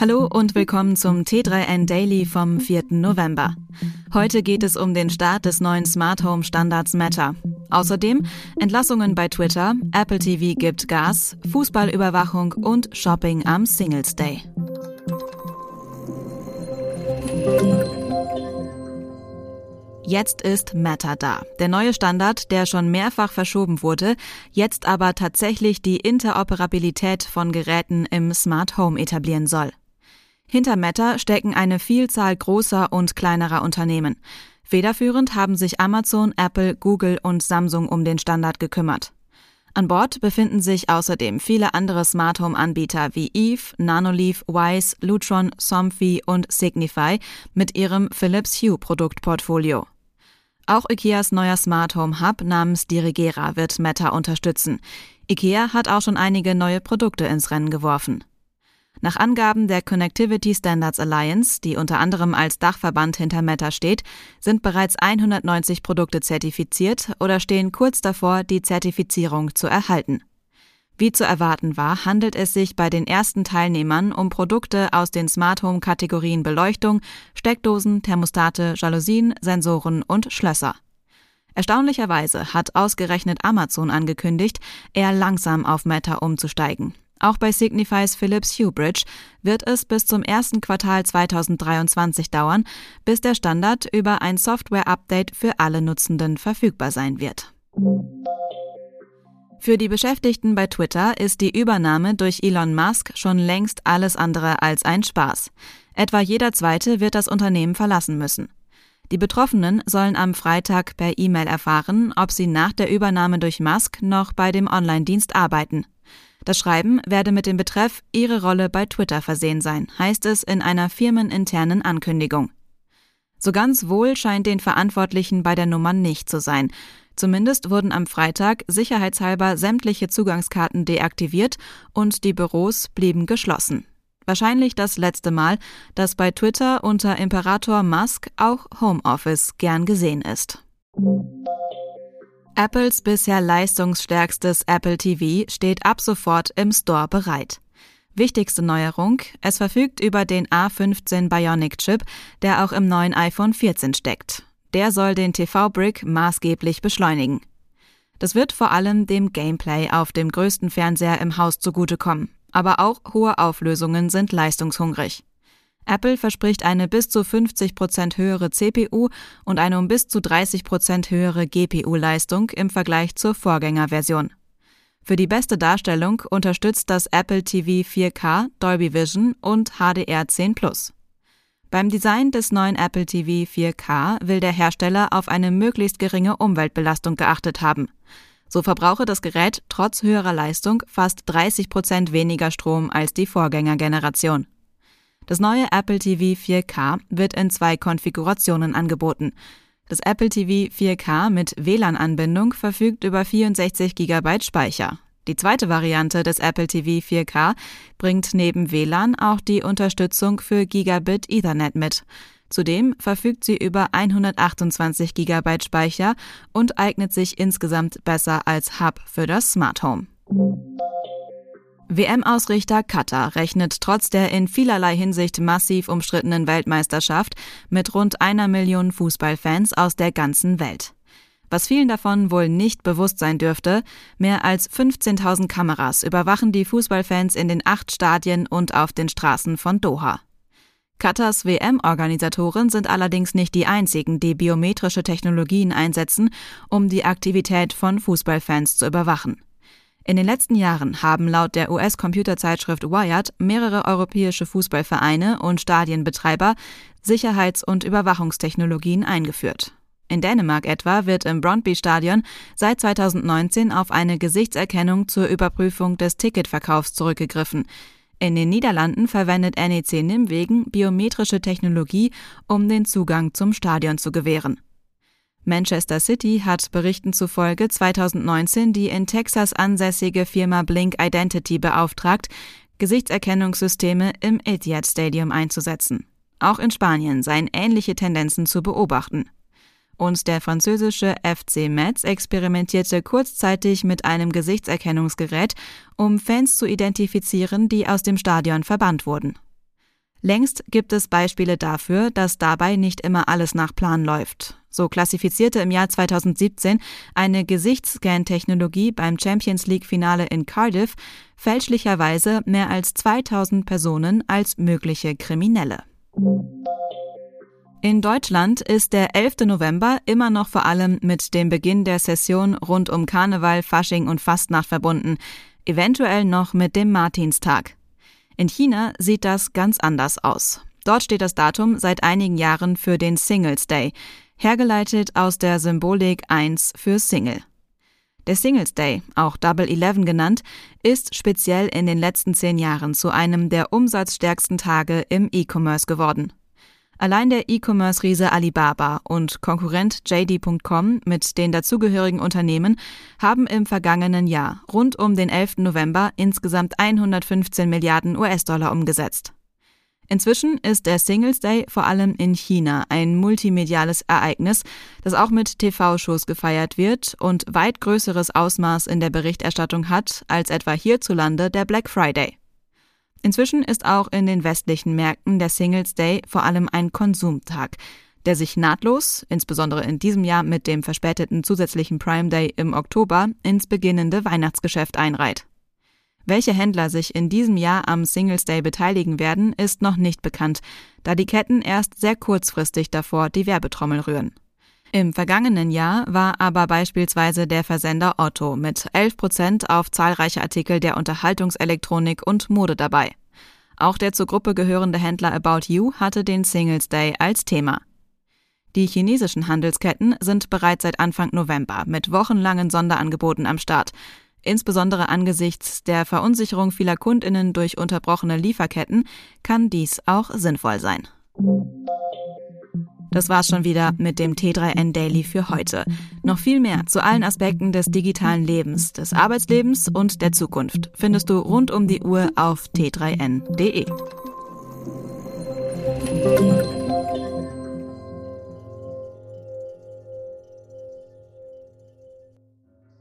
Hallo und willkommen zum T3N Daily vom 4. November. Heute geht es um den Start des neuen Smart Home Standards Meta. Außerdem Entlassungen bei Twitter, Apple TV gibt Gas, Fußballüberwachung und Shopping am Singles Day. Jetzt ist Meta da. Der neue Standard, der schon mehrfach verschoben wurde, jetzt aber tatsächlich die Interoperabilität von Geräten im Smart Home etablieren soll. Hinter Meta stecken eine Vielzahl großer und kleinerer Unternehmen. Federführend haben sich Amazon, Apple, Google und Samsung um den Standard gekümmert. An Bord befinden sich außerdem viele andere Smart Home Anbieter wie Eve, Nanoleaf, Wise, Lutron, Somfy und Signify mit ihrem Philips Hue Produktportfolio. Auch IKEAs neuer Smart Home Hub namens Dirigera wird Meta unterstützen. IKEA hat auch schon einige neue Produkte ins Rennen geworfen. Nach Angaben der Connectivity Standards Alliance, die unter anderem als Dachverband hinter Meta steht, sind bereits 190 Produkte zertifiziert oder stehen kurz davor, die Zertifizierung zu erhalten. Wie zu erwarten war, handelt es sich bei den ersten Teilnehmern um Produkte aus den Smart Home Kategorien Beleuchtung, Steckdosen, Thermostate, Jalousien, Sensoren und Schlösser. Erstaunlicherweise hat ausgerechnet Amazon angekündigt, eher langsam auf Meta umzusteigen. Auch bei Signifys Philips Hue Bridge wird es bis zum ersten Quartal 2023 dauern, bis der Standard über ein Software-Update für alle Nutzenden verfügbar sein wird. Für die Beschäftigten bei Twitter ist die Übernahme durch Elon Musk schon längst alles andere als ein Spaß. Etwa jeder zweite wird das Unternehmen verlassen müssen. Die Betroffenen sollen am Freitag per E-Mail erfahren, ob sie nach der Übernahme durch Musk noch bei dem Online-Dienst arbeiten. Das Schreiben werde mit dem Betreff Ihre Rolle bei Twitter versehen sein, heißt es in einer firmeninternen Ankündigung. So ganz wohl scheint den Verantwortlichen bei der Nummer nicht zu sein. Zumindest wurden am Freitag sicherheitshalber sämtliche Zugangskarten deaktiviert und die Büros blieben geschlossen. Wahrscheinlich das letzte Mal, dass bei Twitter unter Imperator Musk auch Homeoffice gern gesehen ist. Apples bisher leistungsstärkstes Apple TV steht ab sofort im Store bereit. Wichtigste Neuerung, es verfügt über den A15 Bionic Chip, der auch im neuen iPhone 14 steckt. Der soll den TV-Brick maßgeblich beschleunigen. Das wird vor allem dem Gameplay auf dem größten Fernseher im Haus zugutekommen. Aber auch hohe Auflösungen sind leistungshungrig. Apple verspricht eine bis zu 50 Prozent höhere CPU und eine um bis zu 30 Prozent höhere GPU-Leistung im Vergleich zur Vorgängerversion. Für die beste Darstellung unterstützt das Apple TV 4K, Dolby Vision und HDR10 Plus. Beim Design des neuen Apple TV 4K will der Hersteller auf eine möglichst geringe Umweltbelastung geachtet haben. So verbrauche das Gerät trotz höherer Leistung fast 30 Prozent weniger Strom als die Vorgängergeneration. Das neue Apple TV 4K wird in zwei Konfigurationen angeboten. Das Apple TV 4K mit WLAN-Anbindung verfügt über 64 GB Speicher. Die zweite Variante des Apple TV 4K bringt neben WLAN auch die Unterstützung für Gigabit Ethernet mit. Zudem verfügt sie über 128 GB Speicher und eignet sich insgesamt besser als Hub für das Smart Home. WM-Ausrichter Katar rechnet trotz der in vielerlei Hinsicht massiv umstrittenen Weltmeisterschaft mit rund einer Million Fußballfans aus der ganzen Welt. Was vielen davon wohl nicht bewusst sein dürfte, mehr als 15.000 Kameras überwachen die Fußballfans in den acht Stadien und auf den Straßen von Doha. Katars WM-Organisatoren sind allerdings nicht die einzigen, die biometrische Technologien einsetzen, um die Aktivität von Fußballfans zu überwachen. In den letzten Jahren haben laut der US-Computerzeitschrift Wired mehrere europäische Fußballvereine und Stadienbetreiber Sicherheits- und Überwachungstechnologien eingeführt. In Dänemark etwa wird im Brøndby-Stadion seit 2019 auf eine Gesichtserkennung zur Überprüfung des Ticketverkaufs zurückgegriffen. In den Niederlanden verwendet NEC Nimwegen biometrische Technologie, um den Zugang zum Stadion zu gewähren. Manchester City hat Berichten zufolge 2019 die in Texas ansässige Firma Blink Identity beauftragt, Gesichtserkennungssysteme im Etihad Stadium einzusetzen. Auch in Spanien seien ähnliche Tendenzen zu beobachten und der französische FC Metz experimentierte kurzzeitig mit einem Gesichtserkennungsgerät, um Fans zu identifizieren, die aus dem Stadion verbannt wurden. Längst gibt es Beispiele dafür, dass dabei nicht immer alles nach Plan läuft. So klassifizierte im Jahr 2017 eine Gesichtsscan-Technologie beim Champions League-Finale in Cardiff fälschlicherweise mehr als 2000 Personen als mögliche Kriminelle. In Deutschland ist der 11. November immer noch vor allem mit dem Beginn der Session rund um Karneval, Fasching und Fastnacht verbunden, eventuell noch mit dem Martinstag. In China sieht das ganz anders aus. Dort steht das Datum seit einigen Jahren für den Singles Day, hergeleitet aus der Symbolik 1 für Single. Der Singles Day, auch Double Eleven genannt, ist speziell in den letzten zehn Jahren zu einem der umsatzstärksten Tage im E-Commerce geworden. Allein der E-Commerce-Riese Alibaba und Konkurrent JD.com mit den dazugehörigen Unternehmen haben im vergangenen Jahr rund um den 11. November insgesamt 115 Milliarden US-Dollar umgesetzt. Inzwischen ist der Singles Day vor allem in China ein multimediales Ereignis, das auch mit TV-Shows gefeiert wird und weit größeres Ausmaß in der Berichterstattung hat als etwa hierzulande der Black Friday. Inzwischen ist auch in den westlichen Märkten der Singles Day vor allem ein Konsumtag, der sich nahtlos, insbesondere in diesem Jahr mit dem verspäteten zusätzlichen Prime Day im Oktober, ins beginnende Weihnachtsgeschäft einreiht. Welche Händler sich in diesem Jahr am Singles Day beteiligen werden, ist noch nicht bekannt, da die Ketten erst sehr kurzfristig davor die Werbetrommel rühren. Im vergangenen Jahr war aber beispielsweise der Versender Otto mit 11 Prozent auf zahlreiche Artikel der Unterhaltungselektronik und Mode dabei. Auch der zur Gruppe gehörende Händler About You hatte den Singles Day als Thema. Die chinesischen Handelsketten sind bereits seit Anfang November mit wochenlangen Sonderangeboten am Start. Insbesondere angesichts der Verunsicherung vieler Kundinnen durch unterbrochene Lieferketten kann dies auch sinnvoll sein. Das war's schon wieder mit dem T3N Daily für heute. Noch viel mehr zu allen Aspekten des digitalen Lebens, des Arbeitslebens und der Zukunft findest du rund um die Uhr auf t3n.de.